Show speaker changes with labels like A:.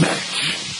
A: Match.